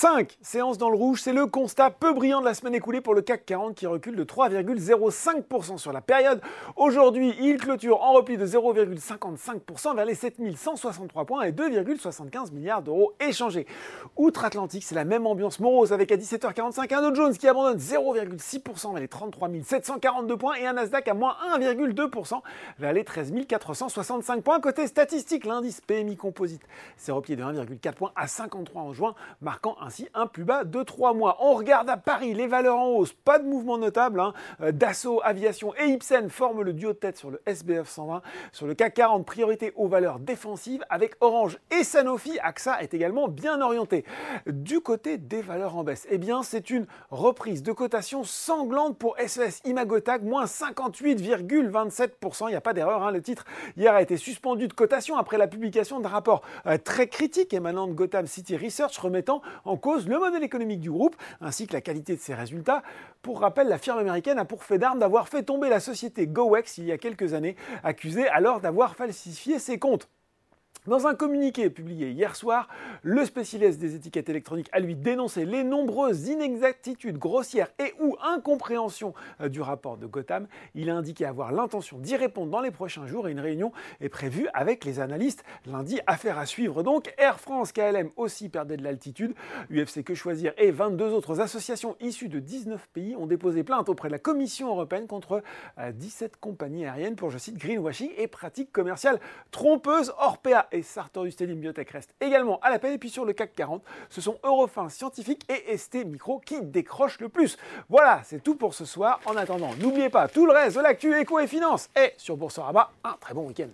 5 séances dans le rouge, c'est le constat peu brillant de la semaine écoulée pour le CAC 40 qui recule de 3,05% sur la période. Aujourd'hui, il clôture en repli de 0,55% vers les 7163 points et 2,75 milliards d'euros échangés. Outre-Atlantique, c'est la même ambiance morose avec à 17h45 un Dow Jones qui abandonne 0,6% vers les 33 742 points et un Nasdaq à moins 1,2% vers les 13 465 points. Côté statistique, l'indice PMI Composite s'est replié de 1,4 points à 53 en juin, marquant ainsi un plus bas de 3 mois. On regarde à Paris les valeurs en hausse, pas de mouvement notable. Hein. Euh, Dassault, Aviation et Ipsen forment le duo de tête sur le SBF 120. Sur le CAC 40, priorité aux valeurs défensives avec Orange et Sanofi. AXA est également bien orienté. Du côté des valeurs en baisse, eh bien c'est une reprise de cotation sanglante pour SES Imagotag, moins 58,27%. Il n'y a pas d'erreur, hein. le titre hier a été suspendu de cotation après la publication d'un rapport euh, très critique émanant de Gotham City Research remettant en cause le modèle économique du groupe ainsi que la qualité de ses résultats. Pour rappel, la firme américaine a pour fait d'armes d'avoir fait tomber la société GoEx il y a quelques années, accusée alors d'avoir falsifié ses comptes. Dans un communiqué publié hier soir, le spécialiste des étiquettes électroniques a lui dénoncé les nombreuses inexactitudes grossières et ou incompréhensions euh, du rapport de Gotham. Il a indiqué avoir l'intention d'y répondre dans les prochains jours et une réunion est prévue avec les analystes lundi. Affaire à suivre donc. Air France, KLM aussi perdait de l'altitude. UFC Que Choisir et 22 autres associations issues de 19 pays ont déposé plainte auprès de la Commission européenne contre 17 euh, compagnies aériennes pour, je cite, greenwashing et pratiques commerciales trompeuses. Orpea et Sartorius Telim Biotech restent également à la peine. Et puis sur le CAC 40, ce sont Eurofin Scientifique et ST Micro qui décrochent le plus. Voilà, c'est tout pour ce soir. En attendant, n'oubliez pas tout le reste de l'actu éco et finance. Et sur Boursorama, un très bon week-end.